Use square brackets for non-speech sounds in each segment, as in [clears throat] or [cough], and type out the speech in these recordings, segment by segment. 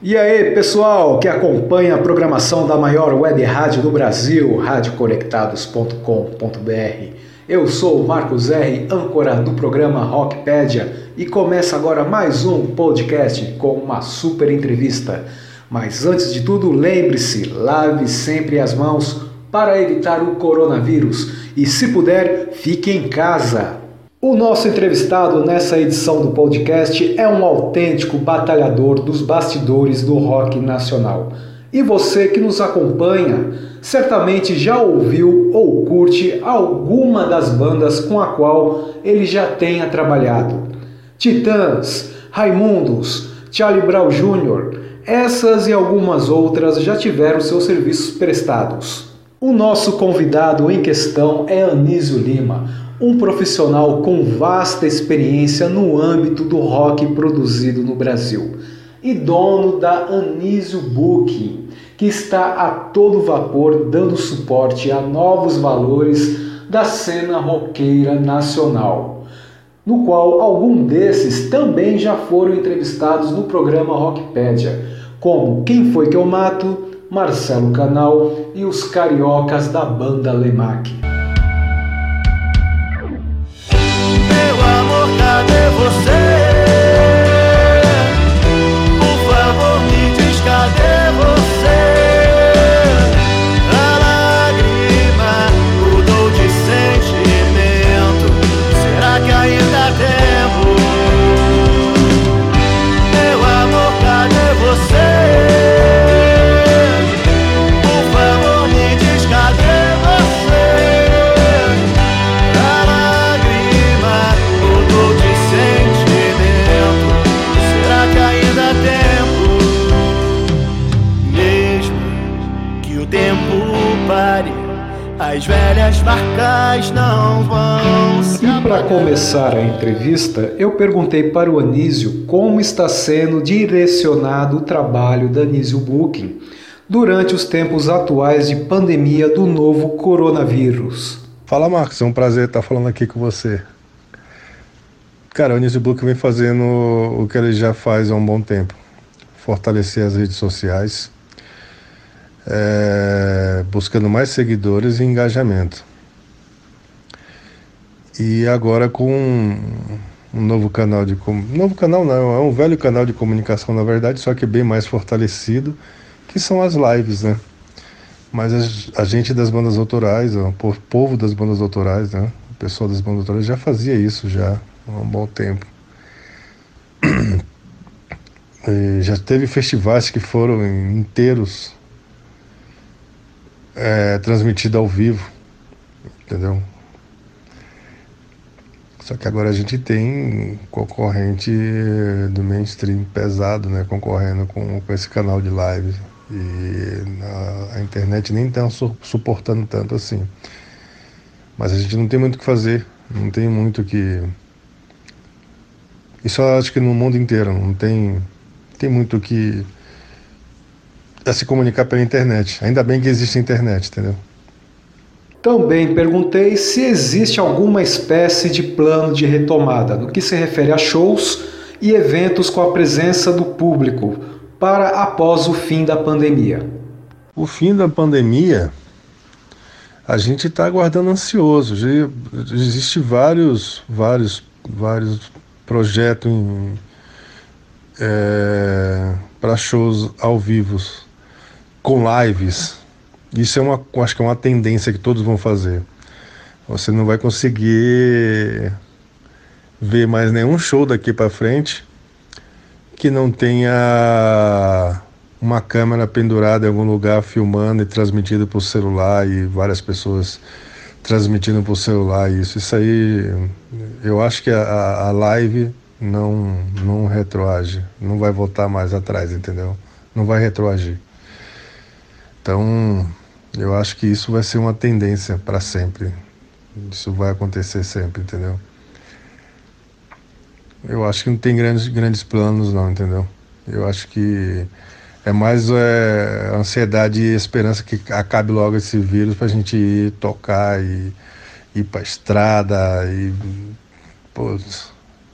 E aí, pessoal que acompanha a programação da maior web rádio do Brasil, radioconectados.com.br. Eu sou o Marcos R, âncora do programa Rockpedia, e começa agora mais um podcast com uma super entrevista. Mas antes de tudo, lembre-se, lave sempre as mãos para evitar o coronavírus e, se puder, fique em casa. O nosso entrevistado nessa edição do podcast é um autêntico batalhador dos bastidores do rock nacional. E você que nos acompanha certamente já ouviu ou curte alguma das bandas com a qual ele já tenha trabalhado. Titãs, Raimundos, Charlie Brown Jr., essas e algumas outras já tiveram seus serviços prestados. O nosso convidado em questão é Anísio Lima um profissional com vasta experiência no âmbito do rock produzido no Brasil e dono da Anísio Booking, que está a todo vapor dando suporte a novos valores da cena roqueira nacional, no qual algum desses também já foram entrevistados no programa Rockpedia, como Quem Foi Que Eu Mato, Marcelo Canal e os cariocas da banda Lemac. Cadê você? Por favor, me diz cadê as velhas marcas não vão se E para começar a entrevista, eu perguntei para o Anísio como está sendo direcionado o trabalho da Anísio Booking durante os tempos atuais de pandemia do novo coronavírus. Fala Marcos, é um prazer estar falando aqui com você. Cara, o Anísio Booking vem fazendo o que ele já faz há um bom tempo. Fortalecer as redes sociais, é, buscando mais seguidores e engajamento. E agora com um novo canal de novo canal não, é um velho canal de comunicação na verdade, só que bem mais fortalecido, que são as lives, né? Mas a, a gente das bandas autorais, o povo das bandas autorais, né? O pessoal das bandas autorais já fazia isso já há um bom tempo. [clears throat] Já teve festivais que foram inteiros é, transmitida ao vivo, entendeu? Só que agora a gente tem concorrente do mainstream pesado, né? Concorrendo com, com esse canal de live. E a, a internet nem está su, suportando tanto assim. Mas a gente não tem muito o que fazer. Não tem muito que. Isso eu acho que no mundo inteiro. Não tem, tem muito que a se comunicar pela internet. Ainda bem que existe a internet, entendeu? Também perguntei se existe alguma espécie de plano de retomada no que se refere a shows e eventos com a presença do público para após o fim da pandemia. O fim da pandemia, a gente está aguardando ansioso. Existem vários, vários, vários projetos é, para shows ao vivo com lives. Isso é uma, acho que é uma tendência que todos vão fazer. Você não vai conseguir ver mais nenhum show daqui para frente que não tenha uma câmera pendurada em algum lugar filmando e transmitindo o celular e várias pessoas transmitindo o celular isso isso aí eu acho que a, a live não não retroage não vai voltar mais atrás entendeu não vai retroagir então, eu acho que isso vai ser uma tendência para sempre. Isso vai acontecer sempre, entendeu? Eu acho que não tem grandes, grandes planos, não, entendeu? Eu acho que é mais é, ansiedade e esperança que acabe logo esse vírus para a gente ir tocar e ir para estrada e pô,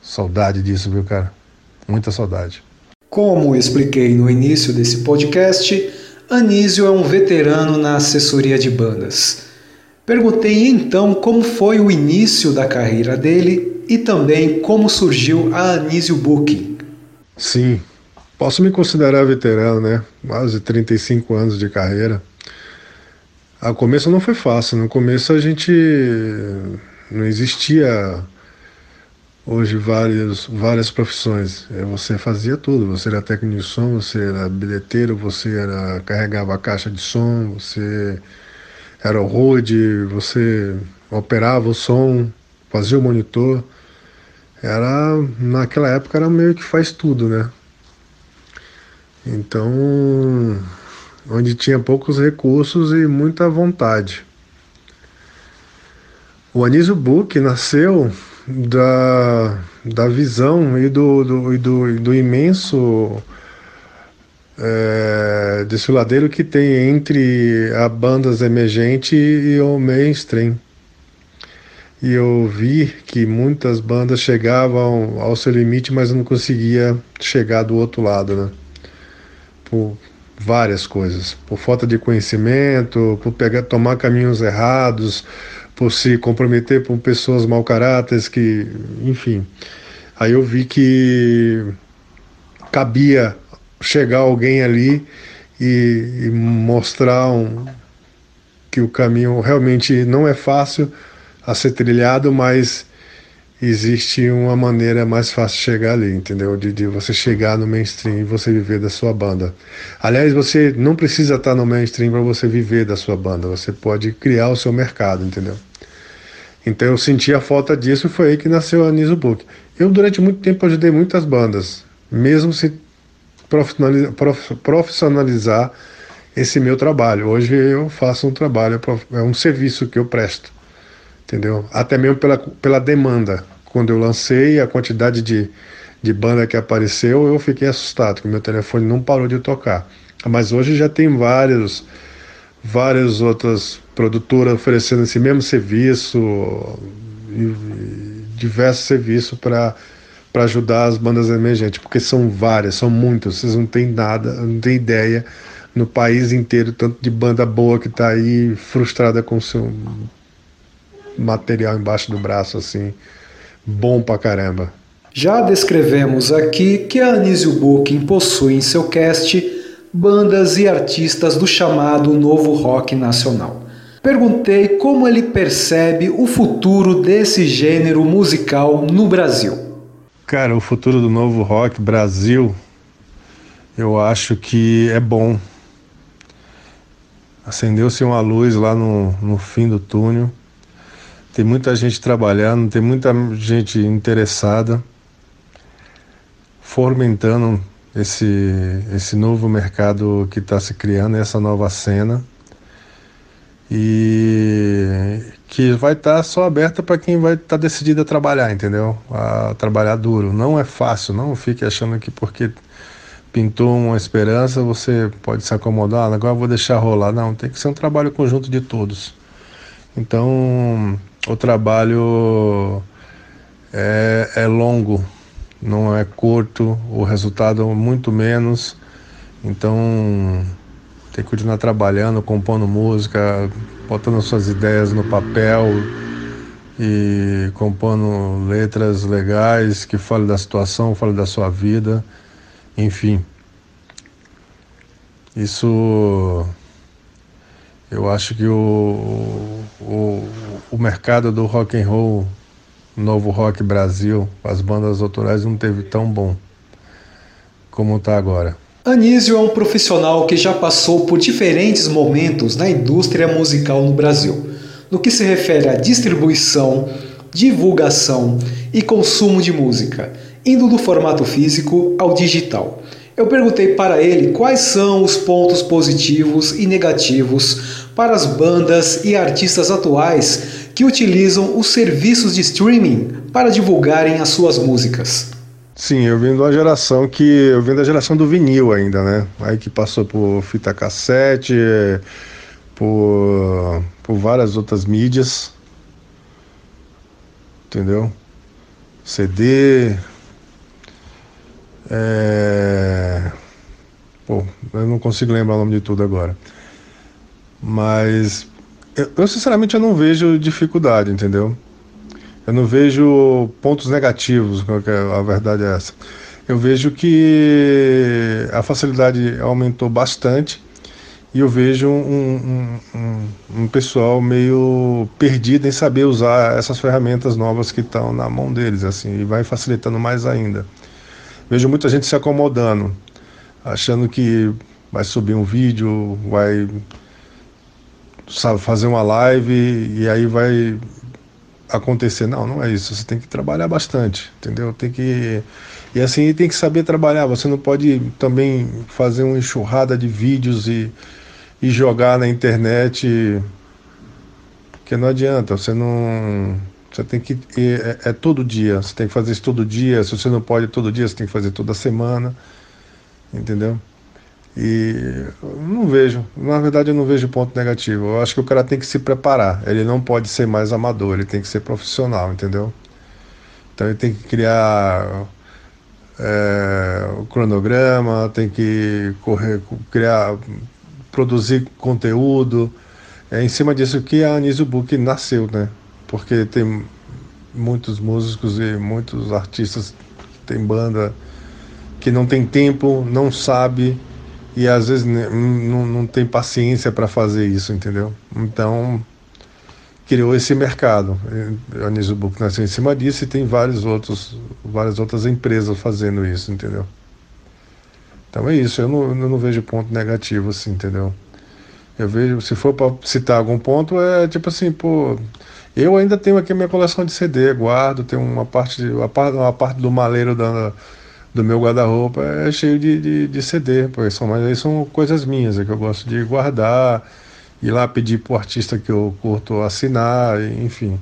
saudade disso, viu, cara? Muita saudade. Como expliquei no início desse podcast, Anísio é um veterano na assessoria de bandas. Perguntei então como foi o início da carreira dele e também como surgiu a Anísio Booking. Sim, posso me considerar veterano, né? Quase 35 anos de carreira. A começo não foi fácil, no começo a gente não existia hoje várias, várias profissões. É, você fazia tudo, você era técnico de som, você era bilheteiro, você era carregava a caixa de som, você era o road, você operava o som, fazia o monitor. Era naquela época era meio que faz tudo, né? Então, onde tinha poucos recursos e muita vontade. O Anísio Book nasceu da, da visão e do, do, e do, do imenso é, desfiladeiro que tem entre a bandas emergente e o mainstream. E eu vi que muitas bandas chegavam ao seu limite, mas não conseguia chegar do outro lado, né? Por várias coisas, por falta de conhecimento, por pegar, tomar caminhos errados, por se comprometer com pessoas mau caráteres que, enfim. Aí eu vi que cabia chegar alguém ali e, e mostrar um, que o caminho realmente não é fácil a ser trilhado, mas existe uma maneira mais fácil de chegar ali, entendeu? De, de você chegar no mainstream e você viver da sua banda. Aliás, você não precisa estar no mainstream para você viver da sua banda, você pode criar o seu mercado, entendeu? Então eu senti a falta disso e foi aí que nasceu a Niso Book. Eu durante muito tempo ajudei muitas bandas, mesmo se profissionalizar esse meu trabalho. Hoje eu faço um trabalho, é um serviço que eu presto, entendeu? Até mesmo pela, pela demanda. Quando eu lancei a quantidade de, de banda que apareceu, eu fiquei assustado, que meu telefone não parou de tocar. Mas hoje já tem vários, várias outras produtoras oferecendo esse mesmo serviço, diversos serviços para para ajudar as bandas emergentes, porque são várias, são muitas, vocês não têm nada, não têm ideia no país inteiro, tanto de banda boa que está aí frustrada com seu material embaixo do braço, assim, bom pra caramba. Já descrevemos aqui que a Anísio Booking possui em seu cast bandas e artistas do chamado novo rock nacional. Perguntei como ele percebe o futuro desse gênero musical no Brasil. Cara, o futuro do novo rock Brasil, eu acho que é bom. Acendeu-se uma luz lá no, no fim do túnel. Tem muita gente trabalhando, tem muita gente interessada, fomentando esse, esse novo mercado que está se criando, essa nova cena. E que vai estar tá só aberta para quem vai estar tá decidido a trabalhar, entendeu? A trabalhar duro. Não é fácil, não fique achando que porque pintou uma esperança você pode se acomodar, ah, agora vou deixar rolar. Não, tem que ser um trabalho conjunto de todos. Então, o trabalho é, é longo, não é curto, o resultado muito menos. Então, tem que continuar trabalhando, compondo música, botando suas ideias no papel e compondo letras legais que falem da situação, falem da sua vida, enfim. Isso eu acho que o, o, o mercado do rock and roll, novo rock Brasil, as bandas autorais não teve tão bom como está agora. Anísio é um profissional que já passou por diferentes momentos na indústria musical no Brasil, no que se refere à distribuição, divulgação e consumo de música, indo do formato físico ao digital. Eu perguntei para ele quais são os pontos positivos e negativos para as bandas e artistas atuais que utilizam os serviços de streaming para divulgarem as suas músicas. Sim, eu vim de uma geração que. Eu vim da geração do vinil ainda, né? Aí que passou por fita cassete, por, por várias outras mídias. Entendeu? CD. É... Pô, eu não consigo lembrar o nome de tudo agora. Mas eu, eu sinceramente eu não vejo dificuldade, entendeu? Eu não vejo pontos negativos, é, a verdade é essa. Eu vejo que a facilidade aumentou bastante e eu vejo um, um, um, um, pessoal meio perdido em saber usar essas ferramentas novas que estão na mão deles, assim, e vai facilitando mais ainda. Vejo muita gente se acomodando, achando que vai subir um vídeo, vai sabe, fazer uma live e aí vai acontecer. Não, não é isso. Você tem que trabalhar bastante, entendeu? Tem que e assim tem que saber trabalhar. Você não pode também fazer uma enxurrada de vídeos e e jogar na internet, que não adianta, você não. Você tem que. É, é, todo dia, você tem que fazer isso todo dia. Se você não pode todo dia, você tem que fazer toda semana. Entendeu? E não vejo, na verdade eu não vejo ponto negativo. Eu acho que o cara tem que se preparar. Ele não pode ser mais amador, ele tem que ser profissional, entendeu? Então ele tem que criar é, o cronograma, tem que correr, criar produzir conteúdo. É em cima disso que a Anísio Book nasceu, né? Porque tem muitos músicos e muitos artistas tem banda que não tem tempo, não sabe e às vezes não, não tem paciência para fazer isso, entendeu? Então criou esse mercado. A Book nasceu em cima disso e tem vários outros, várias outras empresas fazendo isso, entendeu? Então é isso, eu não, eu não vejo ponto negativo assim, entendeu? Eu vejo, se for para citar algum ponto, é tipo assim, pô, eu ainda tenho aqui a minha coleção de CD, guardo, tem uma parte, uma parte, uma parte do maleiro da, do meu guarda-roupa é cheio de, de, de CD, pois são, mas aí são coisas minhas, é que eu gosto de guardar, ir lá pedir pro artista que eu curto assinar, enfim.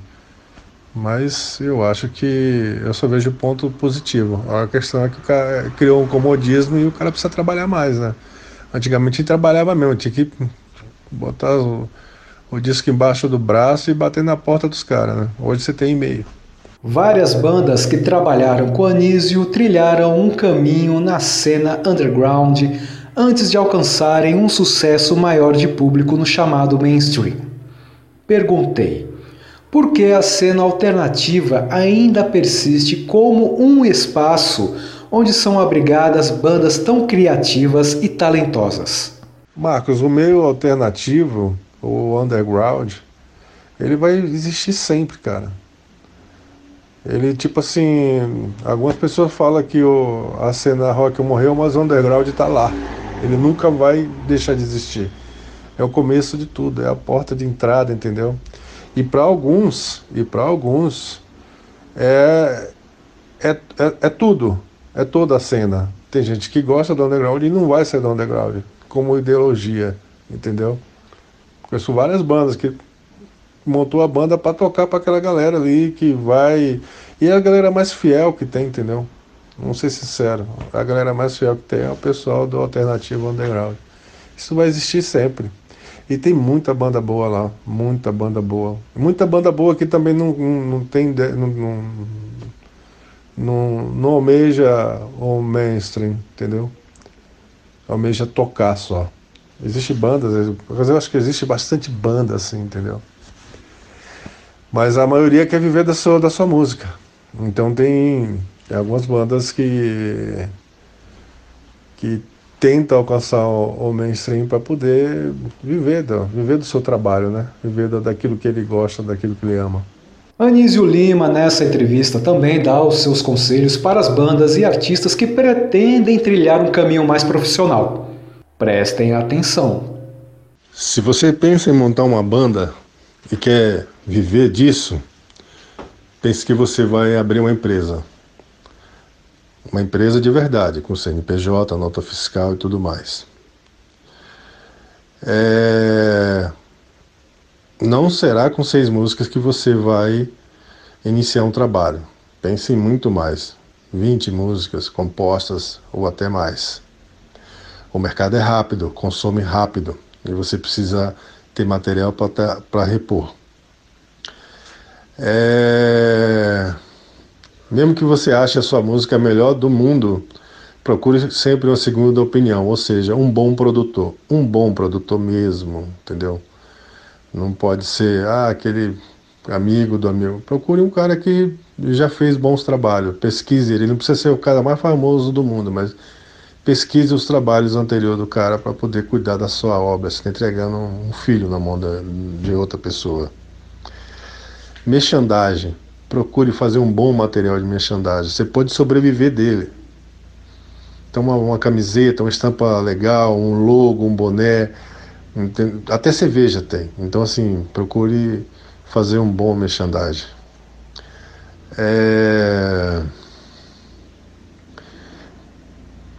Mas eu acho que eu só vejo ponto positivo. A questão é que o cara criou um comodismo e o cara precisa trabalhar mais, né? Antigamente trabalhava mesmo, tinha que botar o, disco embaixo do braço e bater na porta dos caras, né? Hoje você tem e-mail. Várias bandas que trabalharam com Anísio trilharam um caminho na cena underground antes de alcançarem um sucesso maior de público no chamado mainstream. Perguntei, por que a cena alternativa ainda persiste como um espaço onde são abrigadas bandas tão criativas e talentosas? Marcos, o meio alternativo, o underground, ele vai existir sempre, cara. Ele, tipo assim, algumas pessoas falam que o, a cena rock morreu, mas o underground está lá. Ele nunca vai deixar de existir. É o começo de tudo, é a porta de entrada, entendeu? E para alguns, e para alguns, é, é, é, é, tudo, é toda a cena. Tem gente que gosta do underground e não vai ser do underground, como ideologia, entendeu? Conheço várias bandas que montou a banda para tocar para aquela galera ali que vai. E a galera mais fiel que tem, entendeu? Vamos ser sinceros, a galera mais fiel que tem é o pessoal do Alternativo Underground. Isso vai existir sempre. E tem muita banda boa lá, muita banda boa. Muita banda boa que também não, não tem. Não, não, não, não almeja o mainstream, entendeu? Almeja tocar só. Existe bandas, eu acho que existe bastante banda assim, entendeu? Mas a maioria quer viver da sua, da sua música. Então tem, algumas bandas que que tenta alcançar o, o mainstream para poder viver do, viver do seu trabalho, né? Viver do, daquilo que ele gosta, daquilo que ele ama. Anísio Lima, nessa entrevista, também dá os seus conselhos para as bandas e artistas que pretendem trilhar um caminho mais profissional. Prestem atenção. Se você pensa em montar uma banda e quer viver disso, pense que você vai abrir uma empresa uma empresa de verdade, com CNPJ, nota fiscal e tudo mais. É... Não será com seis músicas que você vai iniciar um trabalho. Pense em muito mais. 20 músicas compostas ou até mais. O mercado é rápido, consome rápido e você precisa ter material para repor. É... Mesmo que você ache a sua música melhor do mundo, procure sempre uma segunda opinião, ou seja, um bom produtor, um bom produtor mesmo, entendeu? Não pode ser ah, aquele amigo do amigo. Procure um cara que já fez bons trabalhos, pesquise ele. Não precisa ser o cara mais famoso do mundo, mas pesquise os trabalhos anteriores do cara para poder cuidar da sua obra. Você está entregando um filho na mão de outra pessoa. Merchandagem. Procure fazer um bom material de merchandagem. Você pode sobreviver dele. Então, uma, uma camiseta, uma estampa legal, um logo, um boné. Até cerveja tem. Então, assim, procure fazer um bom merchandising. É...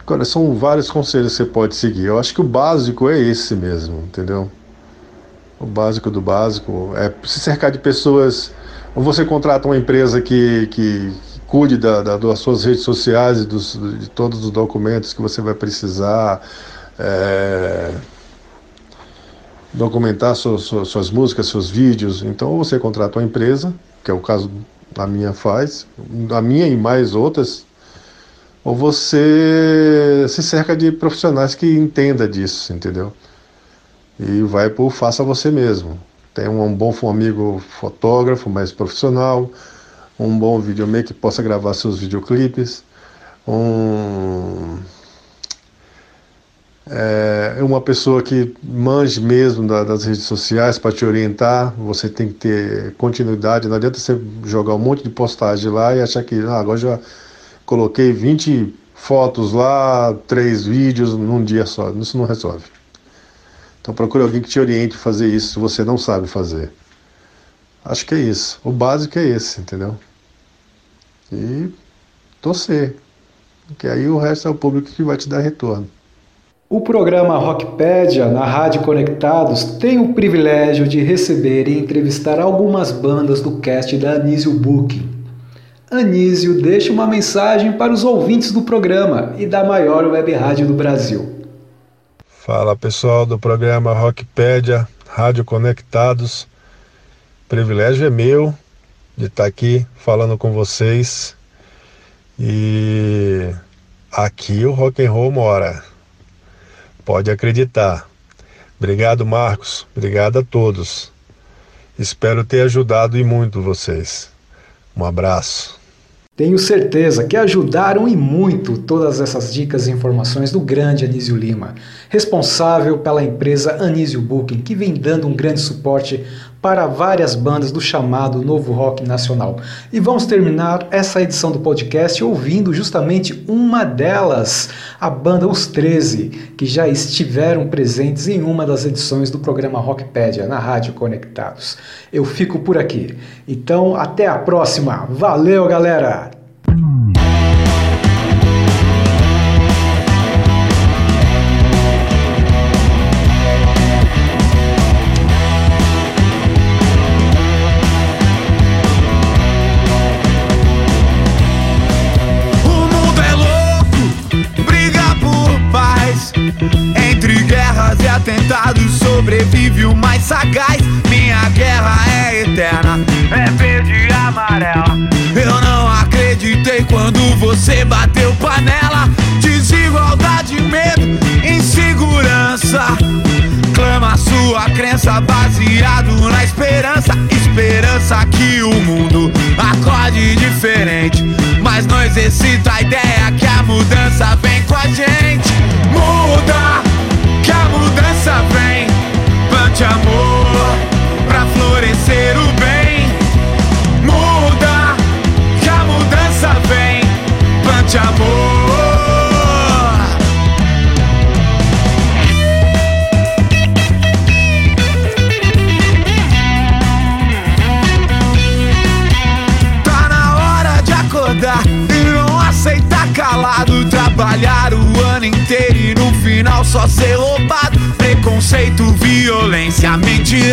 Agora, são vários conselhos que você pode seguir. Eu acho que o básico é esse mesmo, entendeu? O básico do básico é se cercar de pessoas. Ou você contrata uma empresa que, que, que cuide da, da, das suas redes sociais e dos, de todos os documentos que você vai precisar. É documentar suas, suas, suas músicas, seus vídeos. Então você contrata uma empresa, que é o caso a minha faz, a minha e mais outras, ou você se cerca de profissionais que entenda disso, entendeu? E vai por faça você mesmo. Tem um, bom amigo fotógrafo, mais profissional, um bom videomaker que possa gravar seus videoclipes, um é uma pessoa que manje mesmo das redes sociais para te orientar. Você tem que ter continuidade. Não adianta você jogar um monte de postagem lá e achar que ah, agora já coloquei 20 fotos lá, três vídeos num dia só. Isso não resolve. Então procure alguém que te oriente a fazer isso se você não sabe fazer. Acho que é isso. O básico é esse, entendeu? E torcer. Que aí o resto é o público que vai te dar retorno. O programa Rockpedia na Rádio Conectados tem o privilégio de receber e entrevistar algumas bandas do cast da Anísio Booking. Anísio deixa uma mensagem para os ouvintes do programa e da maior web rádio do Brasil. Fala pessoal do programa Rockpedia, Rádio Conectados. Privilégio é meu de estar aqui falando com vocês. E aqui o rock and roll mora. Pode acreditar. Obrigado, Marcos. Obrigado a todos. Espero ter ajudado e muito vocês. Um abraço. Tenho certeza que ajudaram e muito todas essas dicas e informações do grande Anísio Lima, responsável pela empresa Anísio Booking, que vem dando um grande suporte para várias bandas do chamado Novo Rock Nacional. E vamos terminar essa edição do podcast ouvindo justamente uma delas, a banda Os 13, que já estiveram presentes em uma das edições do programa Rockpedia na Rádio Conectados. Eu fico por aqui. Então, até a próxima. Valeu, galera! Minha guerra é eterna, é verde e amarela. Eu não acreditei quando você bateu panela. Desigualdade, medo, insegurança. Clama sua crença baseado na esperança. Esperança que o mundo acorde diferente. Mas não exercita a ideia que a mudança vem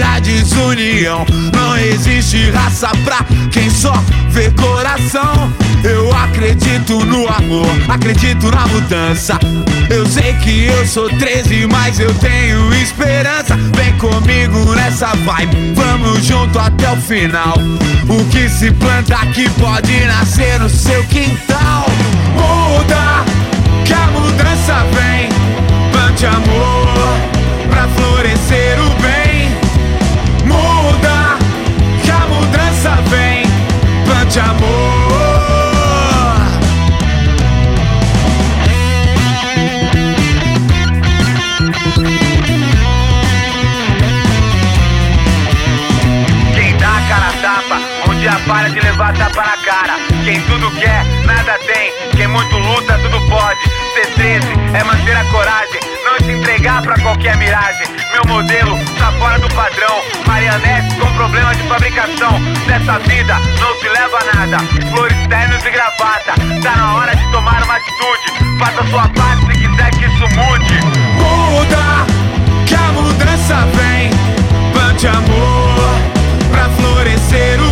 mentira, desunião. Não existe raça pra quem só vê coração. Eu acredito no amor, acredito na mudança. Eu sei que eu sou 13, mas eu tenho esperança. Vem comigo nessa vibe, vamos junto até o final. O que se planta aqui pode nascer no seu quintal. Muda, que a mudança vem. Plante amor pra florescer o bem. Plante amor. Dá a para de levar tapa na cara. Quem tudo quer, nada tem. Quem muito luta, tudo pode. Ser 13 é manter a coragem, não se entregar pra qualquer miragem. Meu modelo tá fora do padrão. Marionetes com problema de fabricação. Nessa vida não se leva a nada. Flores, ternos e gravata. Tá na hora de tomar uma atitude. Faça sua parte se quiser que isso mude. Muda, que a mudança vem. Plante amor pra florescer o